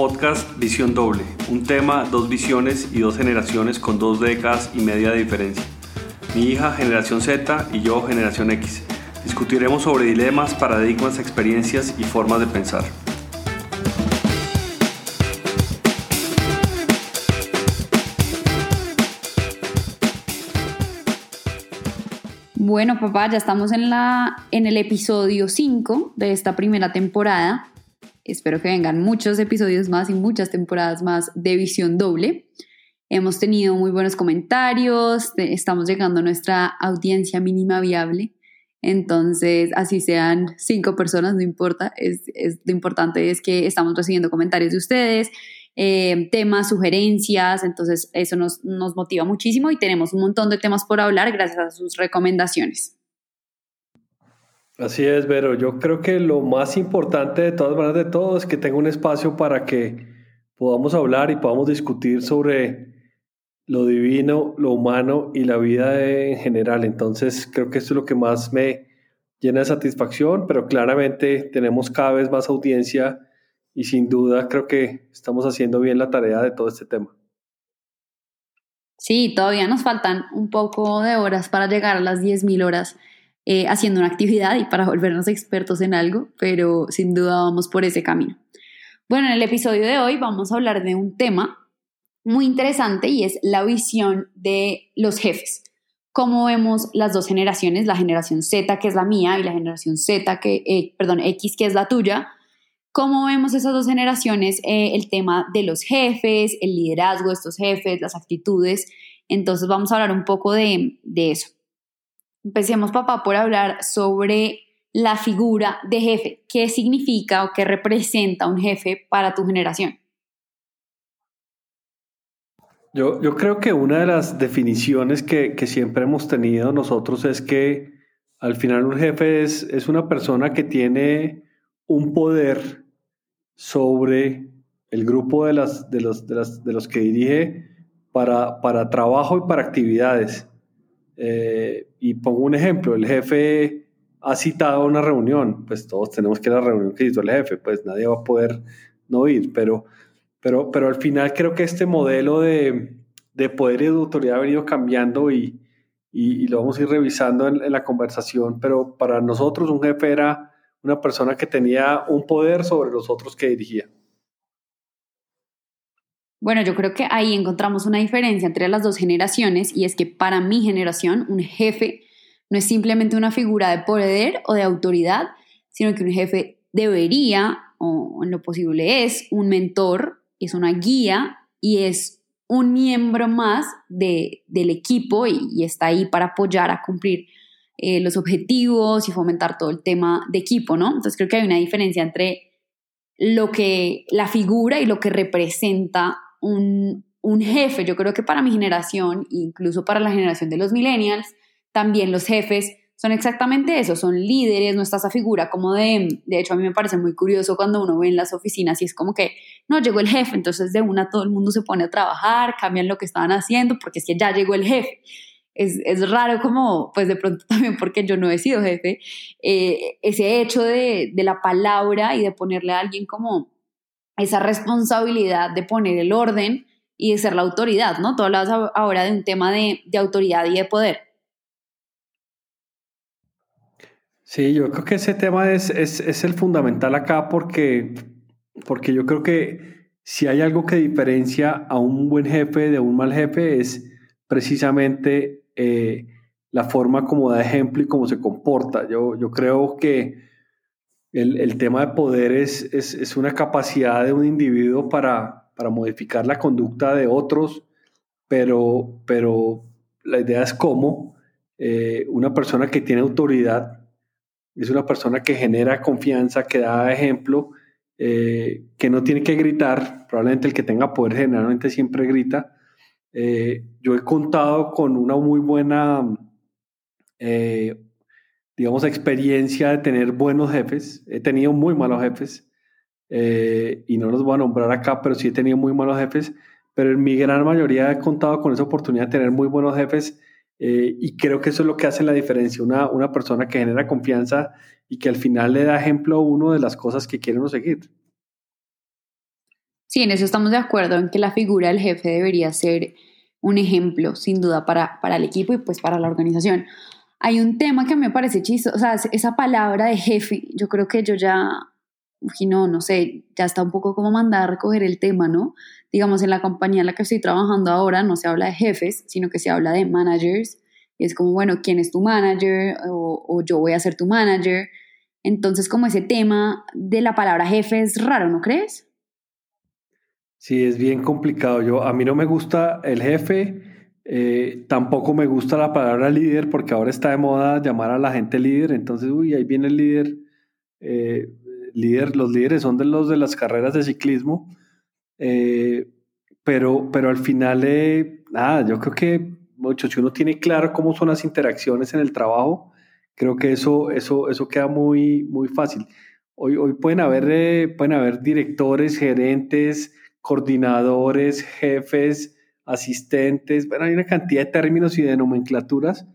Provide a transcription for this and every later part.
podcast Visión Doble, un tema, dos visiones y dos generaciones con dos décadas y media de diferencia. Mi hija Generación Z y yo Generación X. Discutiremos sobre dilemas, paradigmas, experiencias y formas de pensar. Bueno, papá, ya estamos en, la, en el episodio 5 de esta primera temporada. Espero que vengan muchos episodios más y muchas temporadas más de Visión Doble. Hemos tenido muy buenos comentarios, estamos llegando a nuestra audiencia mínima viable. Entonces, así sean cinco personas, no importa. Es, lo importante es que estamos recibiendo comentarios de ustedes, eh, temas, sugerencias, entonces eso nos, nos motiva muchísimo y tenemos un montón de temas por hablar gracias a sus recomendaciones. Así es, Vero. Yo creo que lo más importante de todas maneras de todo es que tenga un espacio para que podamos hablar y podamos discutir sobre lo divino, lo humano y la vida en general. Entonces, creo que esto es lo que más me llena de satisfacción, pero claramente tenemos cada vez más audiencia y sin duda creo que estamos haciendo bien la tarea de todo este tema. Sí, todavía nos faltan un poco de horas para llegar a las 10.000 horas eh, haciendo una actividad y para volvernos expertos en algo, pero sin duda vamos por ese camino. Bueno, en el episodio de hoy vamos a hablar de un tema muy interesante y es la visión de los jefes. Cómo vemos las dos generaciones, la generación Z, que es la mía, y la generación Z, que, eh, perdón, X, que es la tuya, ¿Cómo vemos esas dos generaciones? Eh, el tema de los jefes, el liderazgo de estos jefes, las actitudes. Entonces vamos a hablar un poco de, de eso. Empecemos, papá, por hablar sobre la figura de jefe. ¿Qué significa o qué representa un jefe para tu generación? Yo, yo creo que una de las definiciones que, que, siempre hemos tenido nosotros es que al final un jefe es, es una persona que tiene un poder sobre el grupo de, las, de, los, de, los que dirige para, para, trabajo y para actividades. Eh, y pongo un ejemplo, el jefe ha citado una reunión, pues todos tenemos que ir a la reunión que hizo el jefe, pues nadie va a poder no ir, pero, pero, pero al final creo que este modelo de, de poder y de autoridad ha venido cambiando y, y, lo vamos a ir revisando en, en, la conversación, pero para nosotros un jefe era una persona que tenía un poder sobre los otros que dirigía. Bueno, yo creo que ahí encontramos una diferencia entre las dos generaciones y es que para mi generación un jefe no es simplemente una figura de poder o de autoridad, sino que un jefe debería, o en lo posible es, un mentor, es una guía y es un miembro más de, del equipo y, está ahí para apoyar a cumplir eh, los objetivos y fomentar todo el tema de equipo, ¿no? Entonces creo que hay una diferencia entre lo que la figura y lo que representa un, un jefe. Yo creo que para mi generación, incluso para la generación de los millennials, también los jefes son exactamente eso, son líderes, no está esa figura como de, de hecho a mí me parece muy curioso cuando uno ve en las oficinas y es como que, no, llegó el jefe, entonces de una todo el mundo se pone a trabajar, cambian lo que estaban haciendo porque es que ya llegó el jefe es, raro como, pues de pronto también porque yo no he sido jefe, eh, ese hecho de, la palabra y de ponerle a alguien como esa responsabilidad de poner el orden y de ser la autoridad, ¿no? Tú hablabas ahora de un tema de, autoridad y de poder. Sí, yo creo que ese tema es, el fundamental acá porque, porque yo creo que si hay algo que diferencia a un buen jefe de un mal jefe es precisamente eh, la forma como da ejemplo y cómo se comporta. Yo, yo creo que el, el tema de poder es, es, es, una capacidad de un individuo para, para modificar la conducta de otros, pero, pero la idea es cómo eh, una persona que tiene autoridad es una persona que genera confianza, que da ejemplo, eh, que no tiene que gritar, probablemente el que tenga poder generalmente siempre grita, eh, yo he contado con una muy buena, digamos, experiencia de tener buenos jefes. He tenido muy malos jefes eh, y no los voy a nombrar acá, pero sí he tenido muy malos jefes. Pero en mi gran mayoría he contado con esa oportunidad de tener muy buenos jefes y creo que eso es lo que hace la diferencia. Una, una persona que genera confianza y que al final le da ejemplo a uno de las cosas que quiere uno seguir. Sí, en eso estamos de acuerdo, en que la figura del jefe debería ser un ejemplo, sin duda, para, para el equipo y pues para la organización. Hay un tema que me parece chistoso, o sea, esa palabra de jefe, yo creo que yo ya, no, no sé, ya está un poco como mandar a recoger el tema, ¿no? Digamos, en la compañía en la que estoy trabajando ahora no se habla de jefes, sino que se habla de managers. Y es como, bueno, ¿quién es tu manager? O, o yo voy a ser tu manager. Entonces, como ese tema de la palabra jefe es raro, ¿no crees? Sí, es bien complicado. Yo, a mí no me gusta el jefe, eh, tampoco me gusta la palabra líder porque ahora está de moda llamar a la gente líder. Entonces, uy, ahí viene el líder. Eh, líder los líderes son de los de las carreras de ciclismo. Eh, pero, pero al final, nada, yo creo que mucho, si uno tiene claro cómo son las interacciones en el trabajo, creo que eso, eso, eso queda muy, muy fácil. Hoy, hoy pueden, haber, pueden haber directores, gerentes, coordinadores, jefes, asistentes, bueno, hay una cantidad de términos y de nomenclaturas,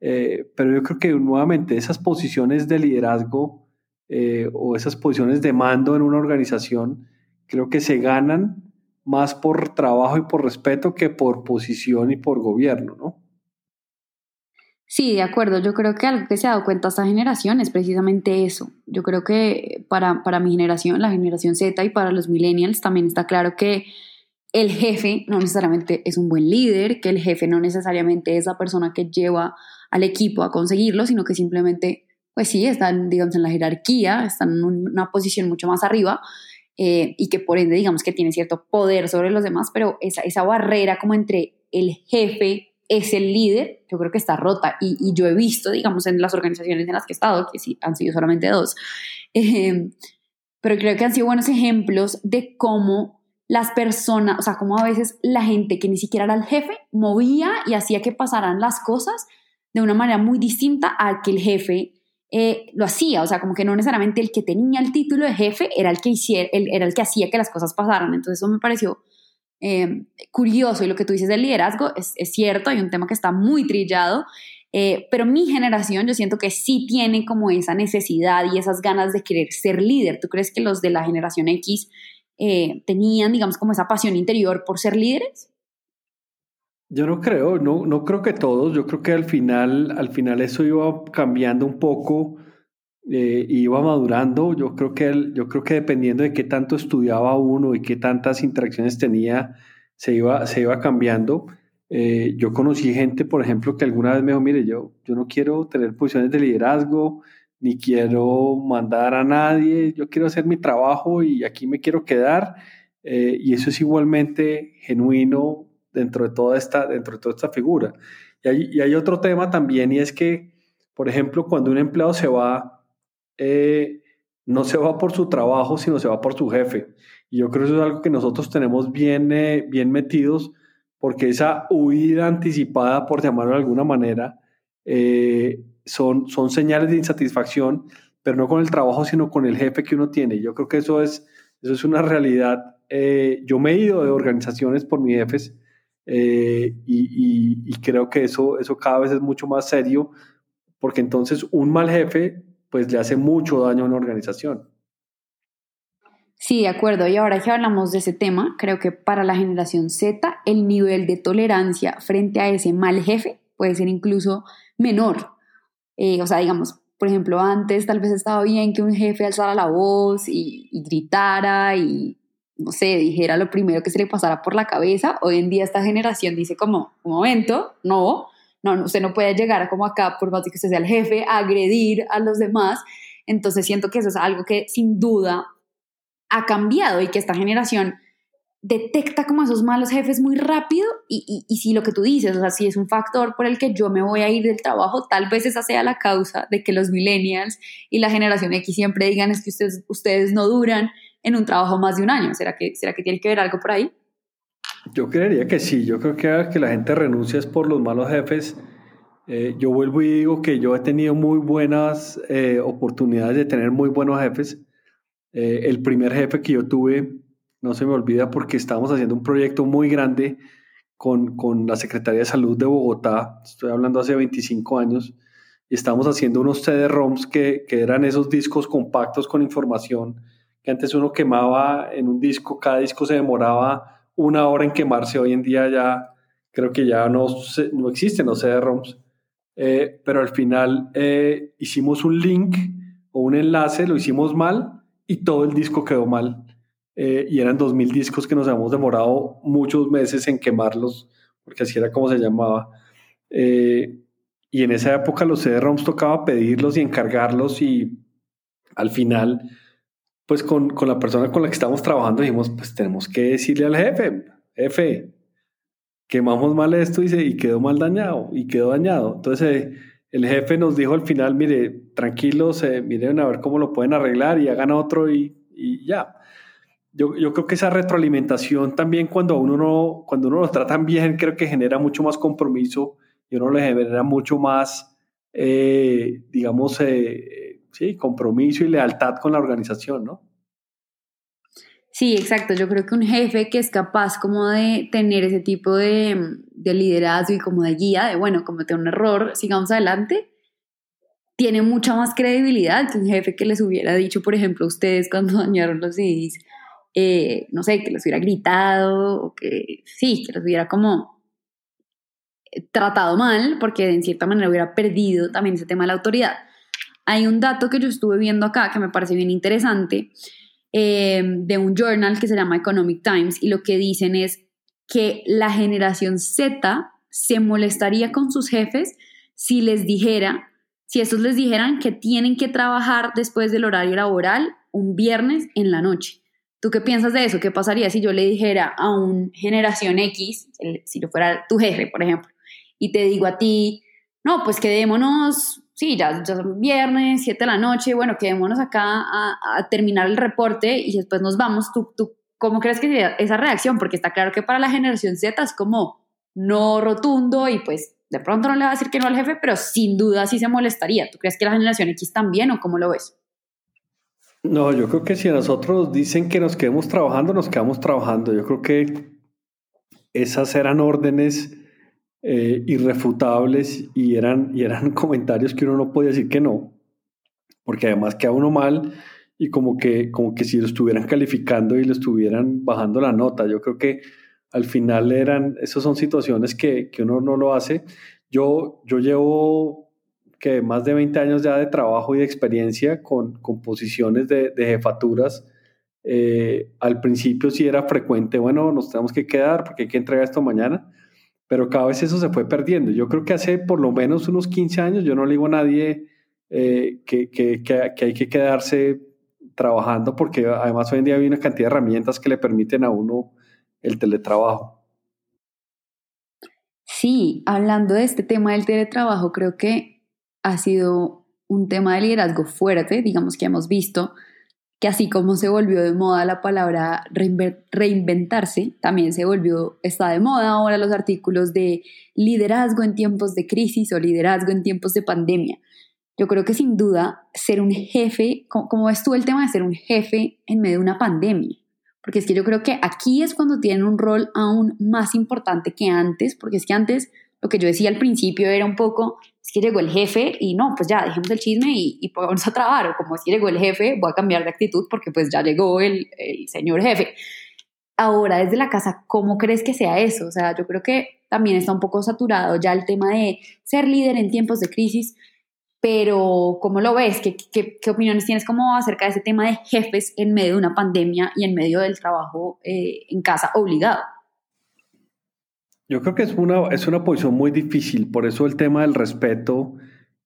eh, pero yo creo que nuevamente esas posiciones de liderazgo eh, o esas posiciones de mando en una organización, creo que se ganan más por trabajo y por respeto que por posición y por gobierno, ¿no? Sí, de acuerdo. Yo creo que algo que se ha dado cuenta esta generación es precisamente eso. Yo creo que para, para mi generación, la generación Z y para los millennials también está claro que el jefe no necesariamente es un buen líder, que el jefe no necesariamente es la persona que lleva al equipo a conseguirlo, sino que simplemente, pues sí, están, digamos, en la jerarquía, están en una posición mucho más arriba eh, y que por ende, digamos, que tiene cierto poder sobre los demás, pero esa, esa barrera como entre el jefe es el líder, yo creo que está rota. Y, yo he visto, digamos, en las organizaciones en las que he estado, que sí han sido solamente dos, em, pero creo que han sido buenos ejemplos de cómo las personas, o sea, cómo a veces la gente que ni siquiera era el jefe movía y hacía que pasaran las cosas de una manera muy distinta a que el jefe eh, lo hacía, o sea, como que no necesariamente el que tenía el título de jefe era el que, hiciera, era el que hacía que las cosas pasaran, entonces eso me pareció eh, curioso. Y lo que tú dices del liderazgo es, cierto, hay un tema que está muy trillado, eh, pero mi generación yo siento que sí tiene como esa necesidad y esas ganas de querer ser líder. ¿Tú crees que los de la generación X eh, tenían, digamos, como esa pasión interior por ser líderes? Yo no creo, no, no creo que todos, yo creo que al final, al final eso iba cambiando un poco eh, iba madurando. Yo creo, que yo creo que dependiendo de qué tanto estudiaba uno y qué tantas interacciones tenía, se iba, se iba cambiando. Eh, yo conocí gente, por ejemplo, que alguna vez me dijo, mire, yo, yo no quiero tener posiciones de liderazgo, ni quiero mandar a nadie, yo quiero hacer mi trabajo y aquí me quiero quedar. Eh, y eso es igualmente genuino dentro de toda esta, dentro de toda esta figura. Y hay, y hay otro tema también, y es que, por ejemplo, cuando un empleado se va, eh, no se va por su trabajo, sino se va por su jefe. Y yo creo que eso es algo que nosotros tenemos bien, eh, bien metidos, porque esa huida anticipada, por llamarlo de alguna manera, eh, son, son señales de insatisfacción, pero no con el trabajo, sino con el jefe que uno tiene. Yo creo que eso es, eso es una realidad. yo me he ido de organizaciones por mis jefes y, y creo que eso, eso cada vez es mucho más serio, porque entonces un mal jefe pues le hace mucho daño a una organización. Sí, de acuerdo. Y ahora que hablamos de ese tema, creo que para la generación Z el nivel de tolerancia frente a ese mal jefe puede ser incluso menor. Eh, o sea, digamos, por ejemplo, antes tal vez estaba bien que un jefe alzara la voz y, y, gritara y, no sé, dijera lo primero que se le pasara por la cabeza. Hoy en día esta generación dice como, un momento, no, no, usted no puede llegar como acá, por más que usted sea el jefe, a agredir a los demás. Entonces siento que eso es algo que sin duda ha cambiado y que esta generación detecta como esos malos jefes muy rápido y, y, si lo que tú dices, o sea, si es un factor por el que yo me voy a ir del trabajo, tal vez esa sea la causa de que los millennials y la generación X siempre digan es que ustedes, ustedes no duran en un trabajo más de un año. ¿Será que, ¿Será que tiene que ver algo por ahí? Yo creería que sí, yo creo que que la gente renuncia es por los malos jefes. Eh, yo vuelvo y digo que yo he tenido muy buenas eh, oportunidades de tener muy buenos jefes. Eh, el primer jefe que yo tuve, no se me olvida porque estábamos haciendo un proyecto muy grande con, con la Secretaría de Salud de Bogotá, estoy hablando hace 25 años, y estábamos haciendo unos CD-ROMs que, que eran esos discos compactos con información que antes uno quemaba en un disco, cada disco se demoraba una hora en quemarse, hoy en día ya creo que ya no, no existen los CD-ROMs, eh, pero al final eh, hicimos un link o un enlace, lo hicimos mal y todo el disco quedó mal. Eh, y eran 2.000 discos que nos habíamos demorado muchos meses en quemarlos, porque así era como se llamaba. y en esa época los CD-ROMs tocaba pedirlos y encargarlos y al final, pues con, con la persona con la que estábamos trabajando dijimos, pues tenemos que decirle al jefe, jefe, quemamos mal esto y, se, y quedó mal dañado y quedó dañado. Entonces eh, el jefe nos dijo al final, mire, tranquilos, eh, miren a ver cómo lo pueden arreglar y hagan otro y, y ya. Yo, yo, creo que esa retroalimentación también cuando uno, no, cuando uno lo tratan bien, creo que genera mucho más compromiso y uno le genera mucho más, eh, digamos, sí, compromiso y lealtad con la organización, ¿no? Sí, exacto. Yo creo que un jefe que es capaz como de tener ese tipo de, de liderazgo y como de guía, de bueno, comete un error, sigamos adelante, tiene mucha más credibilidad que un jefe que les hubiera dicho, por ejemplo, ustedes cuando dañaron los CDs, eh, no sé, que les hubiera gritado o que sí, que les hubiera como tratado mal, porque en cierta manera hubiera perdido también ese tema de la autoridad. Hay un dato que yo estuve viendo acá que me parece bien interesante eh, de un journal que se llama Economic Times y lo que dicen es que la generación Z se molestaría con sus jefes si les dijera, si estos les dijeran que tienen que trabajar después del horario laboral un viernes en la noche. ¿Tú qué piensas de eso? ¿Qué pasaría si yo le dijera a un generación X, si yo fuera tu jefe, por ejemplo, y te digo a ti, no, pues quedémonos sí, ya, ya son viernes, 7 de la noche, bueno, quedémonos acá a, terminar el reporte y después nos vamos. ¿Tú, ¿Tú cómo crees que sería esa reacción? Porque está claro que para la generación Z es como no rotundo y pues de pronto no le va a decir que no al jefe, pero sin duda sí se molestaría. ¿Tú crees que la generación X también o cómo lo ves? No, yo creo que si a nosotros dicen que nos quedemos trabajando, nos quedamos trabajando. Yo creo que esas eran órdenes eh, irrefutables y eran, y eran comentarios que uno no podía decir que no, porque además queda uno mal y como que, como que si lo estuvieran calificando y lo estuvieran bajando la nota. Yo creo que al final eran, esas son situaciones que, que uno no lo hace. Yo, yo llevo que más de 20 años ya de trabajo y de experiencia con, con posiciones de, de jefaturas. Eh, al principio sí era frecuente, bueno, nos tenemos que quedar porque hay que entregar esto mañana pero cada vez eso se fue perdiendo. Yo creo que hace por lo menos unos 15 años yo no le digo a nadie eh, que, que, que, hay que quedarse trabajando porque además hoy en día hay una cantidad de herramientas que le permiten a uno el teletrabajo. Sí, hablando de este tema del teletrabajo, creo que ha sido un tema de liderazgo fuerte, digamos que hemos visto que así como se volvió de moda la palabra reinventarse, también se volvió, está de moda ahora los artículos de liderazgo en tiempos de crisis o liderazgo en tiempos de pandemia. Yo creo que sin duda ser un jefe, como ves tú el tema de ser un jefe en medio de una pandemia? Porque es que yo creo que aquí es cuando tienen un rol aún más importante que antes, porque es que antes lo que yo decía al principio era un poco, es que llegó el jefe y no, pues ya, dejemos el chisme y, y vamos a trabajar, o como es que llegó el jefe, voy a cambiar de actitud porque pues ya llegó el, el señor jefe. Ahora, desde la casa, ¿cómo crees que sea eso? O sea, yo creo que también está un poco saturado ya el tema de ser líder en tiempos de crisis, pero ¿cómo lo ves? ¿Qué, qué, qué opiniones tienes como acerca de ese tema de jefes en medio de una pandemia y en medio del trabajo eh, en casa obligado? Yo creo que es una, es una posición muy difícil, por eso el tema del respeto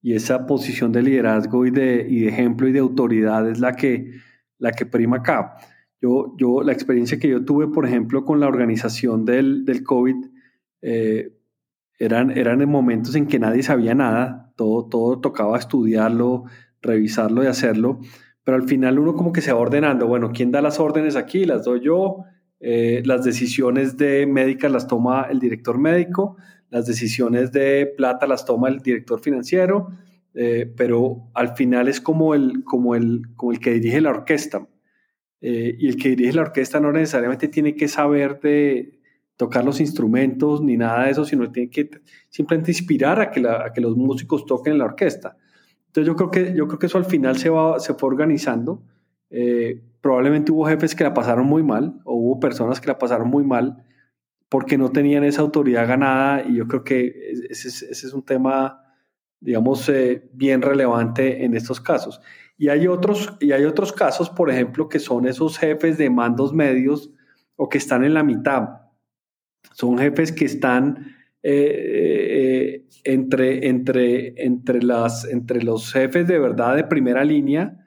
y esa posición de liderazgo y de, y de ejemplo y de autoridad es la que, la que prima acá. Yo, yo, la experiencia que yo tuve, por ejemplo, con la organización del, del COVID, eh, eran, eran en momentos en que nadie sabía nada, todo, todo tocaba estudiarlo, revisarlo y hacerlo, pero al final uno como que se va ordenando, bueno, ¿quién da las órdenes aquí? Las doy yo, eh, las decisiones de médicas las toma el director médico, las decisiones de plata las toma el director financiero, eh, pero al final es como el, como el, como el que dirige la orquesta. Eh, y el que dirige la orquesta no necesariamente tiene que saber de tocar los instrumentos ni nada de eso, sino tiene que simplemente inspirar a que, a que los músicos toquen en la orquesta. Entonces yo creo que, yo creo que eso al final se, va, se fue organizando Eh, probablemente hubo jefes que la pasaron muy mal o hubo personas que la pasaron muy mal porque no tenían esa autoridad ganada y yo creo que ese es, un tema, digamos, eh, bien relevante en estos casos. Y hay, otros, y hay otros casos, por ejemplo, que son esos jefes de mandos medios o que están en la mitad. Son jefes que están eh, eh, entre, entre, entre, las, entre los jefes de verdad de primera línea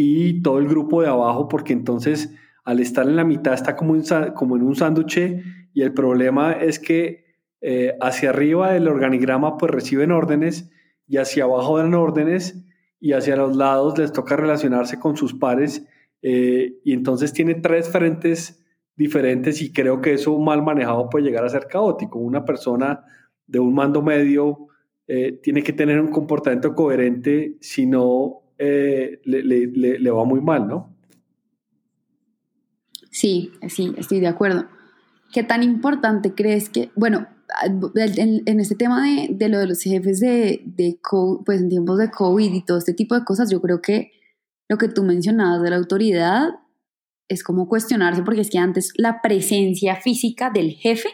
y todo el grupo de abajo, porque entonces al estar en la mitad está como, en un sándwich y el problema es que eh, hacia arriba del organigrama pues reciben órdenes y hacia abajo dan órdenes y hacia los lados les toca relacionarse con sus pares eh, y entonces tiene tres frentes diferentes y creo que eso mal manejado puede llegar a ser caótico. Una persona de un mando medio eh, tiene que tener un comportamiento coherente, si no le, le va muy mal, ¿no? Sí, sí, estoy de acuerdo. ¿Qué tan importante crees que, bueno, en, este tema de, lo de los jefes de, de pues en tiempos de COVID y todo este tipo de cosas, yo creo que lo que tú mencionabas de la autoridad es como cuestionarse, porque es que antes la presencia física del jefe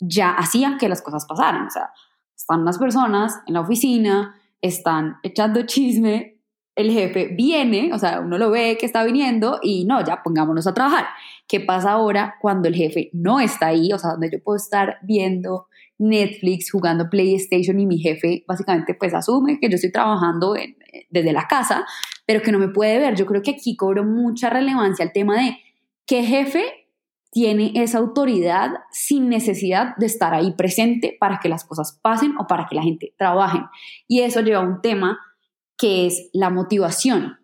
ya hacía que las cosas pasaran. O sea, están unas personas en la oficina, están echando chisme, el jefe viene, o sea, uno lo ve que está viniendo y no, ya pongámonos a trabajar. ¿Qué pasa ahora cuando el jefe no está ahí? O sea, donde yo puedo estar viendo Netflix, jugando PlayStation y mi jefe básicamente pues asume que yo estoy trabajando desde la casa, pero que no me puede ver. Yo creo que aquí cobro mucha relevancia el tema de qué jefe tiene esa autoridad sin necesidad de estar ahí presente para que las cosas pasen o para que la gente trabaje. Y eso lleva a un tema que es la motivación.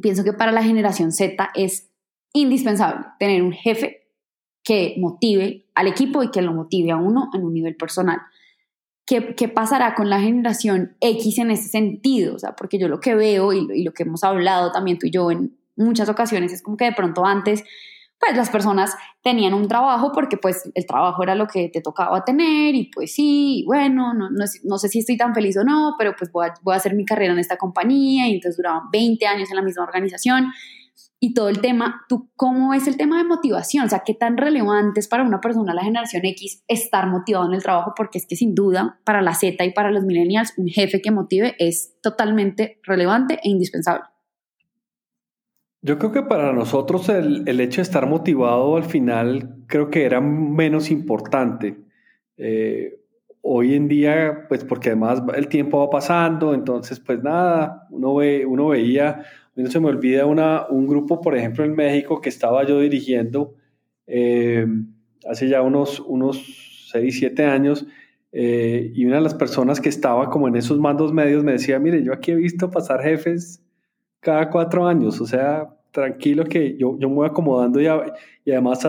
Pienso que para la generación Z es indispensable tener un jefe que motive al equipo y que lo motive a uno en un nivel personal. ¿Qué, qué pasará con la generación X en ese sentido? O sea, porque yo lo que veo y, y lo que hemos hablado también tú y yo en muchas ocasiones es como que de pronto antes pues las personas tenían un trabajo porque pues el trabajo era lo que te tocaba tener y pues sí, bueno, no, no, sé si estoy tan feliz o no, pero pues voy a, hacer mi carrera en esta compañía y entonces duraban 20 años en la misma organización y todo el tema, ¿tú cómo es el tema de motivación? O sea, ¿qué tan relevante es para una persona la generación X estar motivado en el trabajo? Porque es que sin duda para la Z y para los millennials un jefe que motive es totalmente relevante e indispensable. Yo creo que para nosotros el, el, hecho de estar motivado al final creo que era menos importante. Eh, hoy en día, pues porque además el tiempo va pasando, entonces pues nada, uno, ve, uno veía, a mí no se me olvida una, un grupo, por ejemplo, en México que estaba yo dirigiendo eh, hace ya unos, unos 6, 7 años, eh, y una de las personas que estaba como en esos mandos medios me decía, mire, yo aquí he visto pasar jefes cada cuatro años, o sea, tranquilo que yo, yo me voy acomodando y, además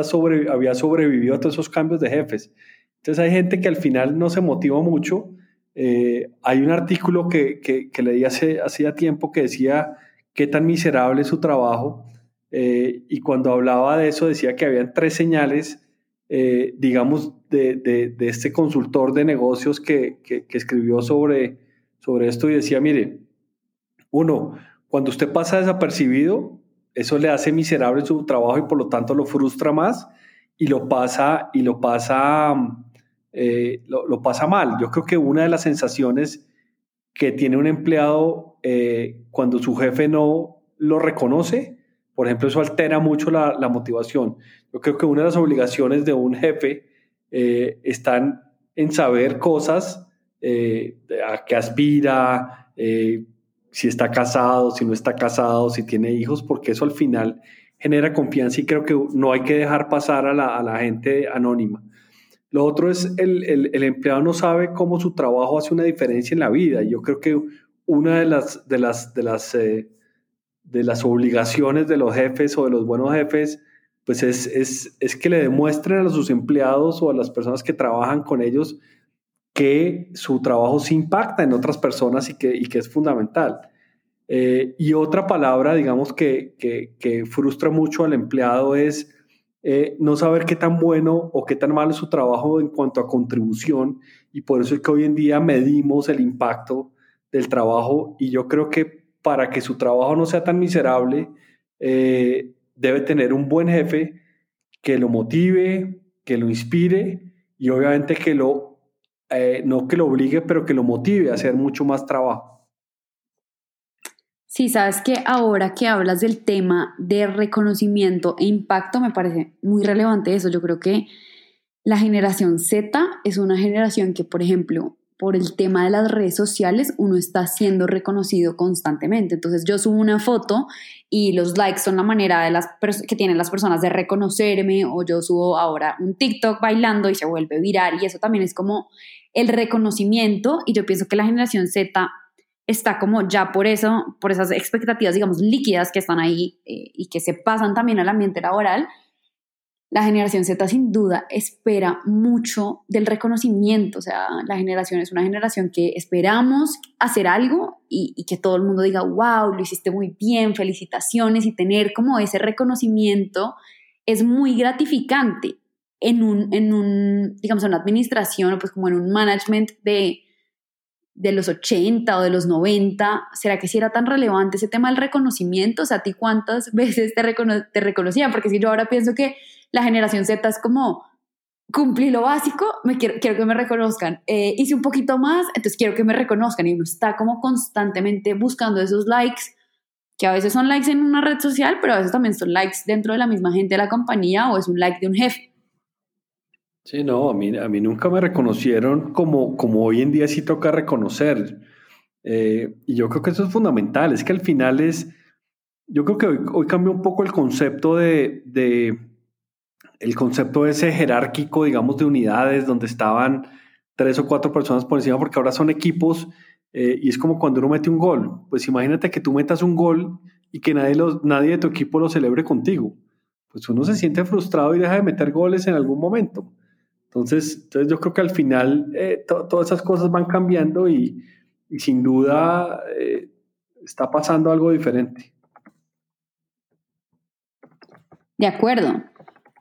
había sobrevivido a todos esos cambios de jefes. Entonces hay gente que al final no se motiva mucho. Eh, hay un artículo que, que, que leí hace, hacía tiempo que decía qué tan miserable es su trabajo eh, y cuando hablaba de eso decía que habían tres señales, eh, digamos, de, de, de, este consultor de negocios que, que, escribió sobre, sobre esto y decía, mire, uno, cuando usted pasa desapercibido, eso le hace miserable su trabajo y por lo tanto lo frustra más y lo pasa, y lo pasa, eh, lo, pasa mal. Yo creo que una de las sensaciones que tiene un empleado eh, cuando su jefe no lo reconoce, por ejemplo, eso altera mucho la, motivación. Yo creo que una de las obligaciones de un jefe eh, están en saber cosas a que aspira, si está casado, si no está casado, si tiene hijos, porque eso al final genera confianza y creo que no hay que dejar pasar a la, a la gente anónima. Lo otro es el, el, el, empleado no sabe cómo su trabajo hace una diferencia en la vida. Yo creo que una de las, de las, de las, eh, de las obligaciones de los jefes o de los buenos jefes, pues es, es, es que le demuestren a sus empleados o a las personas que trabajan con ellos que su trabajo se impacta en otras personas y que, y que es fundamental. Eh, y otra palabra, digamos, que, que, frustra mucho al empleado es eh, no saber qué tan bueno o qué tan malo es su trabajo en cuanto a contribución. Y por eso es que hoy en día medimos el impacto del trabajo. Y yo creo que para que su trabajo no sea tan miserable, eh, debe tener un buen jefe que lo motive, que lo inspire y obviamente que lo, eh, no que lo obligue, pero que lo motive a hacer mucho más trabajo. Sí, sabes que ahora que hablas del tema de reconocimiento e impacto, me parece muy relevante eso. Yo creo que la generación Z es una generación que, por ejemplo, por el tema de las redes sociales, uno está siendo reconocido constantemente. Entonces yo subo una foto y los likes son la manera de las que tienen las personas de reconocerme o yo subo ahora un TikTok bailando y se vuelve viral y eso también es como el reconocimiento y yo pienso que la generación Z está como ya por eso, por esas expectativas, digamos, líquidas que están ahí eh, y que se pasan también al ambiente laboral, la generación Z sin duda espera mucho del reconocimiento, o sea, la generación es una generación que esperamos hacer algo y, que todo el mundo diga, wow, lo hiciste muy bien, felicitaciones y tener como ese reconocimiento es muy gratificante en un, en un digamos, en una administración o pues como en un management de, de los 80 o de los 90, ¿será que si era tan relevante ese tema del reconocimiento? O sea, ¿a ti cuántas veces te, te reconocían? Porque si yo ahora pienso que la generación Z es como, cumplí lo básico, me quiero, quiero que me reconozcan. Eh, hice un poquito más, entonces quiero que me reconozcan. Y uno está como constantemente buscando esos likes, que a veces son likes en una red social, pero a veces también son likes dentro de la misma gente de la compañía o es un like de un jefe. Sí, no, a mí, a mí nunca me reconocieron como, como hoy en día sí toca reconocer. Eh, y yo creo que eso es fundamental, es que al final es, yo creo que hoy, hoy cambió un poco el concepto de, de el concepto ese jerárquico, digamos, de unidades donde estaban tres o cuatro personas por encima, porque ahora son equipos eh, y es como cuando uno mete un gol. Pues imagínate que tú metas un gol y que nadie, nadie de tu equipo lo celebre contigo. Pues uno se siente frustrado y deja de meter goles en algún momento. Entonces, entonces yo creo que al final eh, todas esas cosas van cambiando y, sin duda eh, está pasando algo diferente. De acuerdo.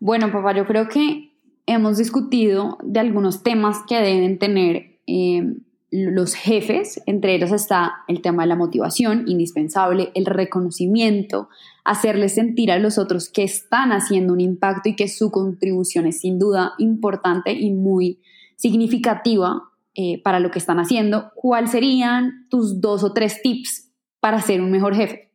Bueno, papá, yo creo que hemos discutido de algunos temas que deben tener eh, los jefes. Entre ellos está el tema de la motivación, indispensable, el reconocimiento, hacerles sentir a los otros que están haciendo un impacto y que su contribución es sin duda importante y muy significativa eh, para lo que están haciendo. ¿Cuáles serían tus dos o tres tips para ser un mejor jefe?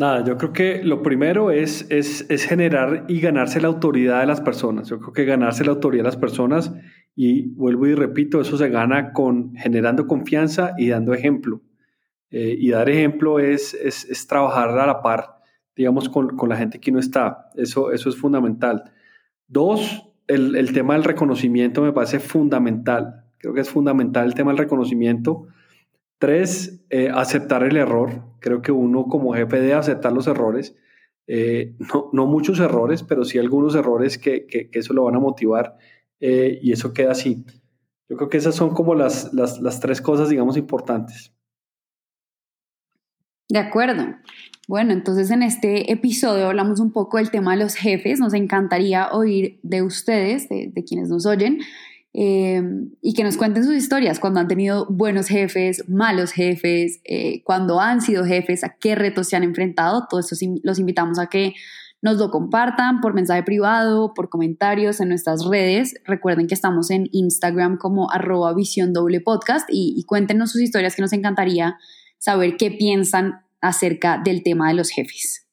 Nada, yo creo que lo primero es, es, es, generar y ganarse la autoridad de las personas. Yo creo que ganarse la autoridad de las personas, y vuelvo y repito, eso se gana con generando confianza y dando ejemplo. Eh, y dar ejemplo es, es, es, trabajar a la par, digamos, con, con, la gente que no está. Eso, eso es fundamental. Dos, el, el tema del reconocimiento me parece fundamental. Creo que es fundamental el tema del reconocimiento Tres, eh, aceptar el error. Creo que uno como jefe debe aceptar los errores. Eh, no, muchos errores, pero sí algunos errores que, eso lo van a motivar eh, y eso queda así. Yo creo que esas son como las, las, tres cosas, digamos, importantes. De acuerdo. Bueno, entonces en este episodio hablamos un poco del tema de los jefes. Nos encantaría oír de ustedes, de, de quienes nos oyen, Em, y que nos cuenten sus historias cuando han tenido buenos jefes, malos jefes, eh, cuando han sido jefes, a qué retos se han enfrentado. Todo eso los invitamos a que nos lo compartan por mensaje privado, por comentarios en nuestras redes. Recuerden que estamos en Instagram como arroba visión doble podcast y cuéntenos sus historias que nos encantaría saber qué piensan acerca del tema de los jefes.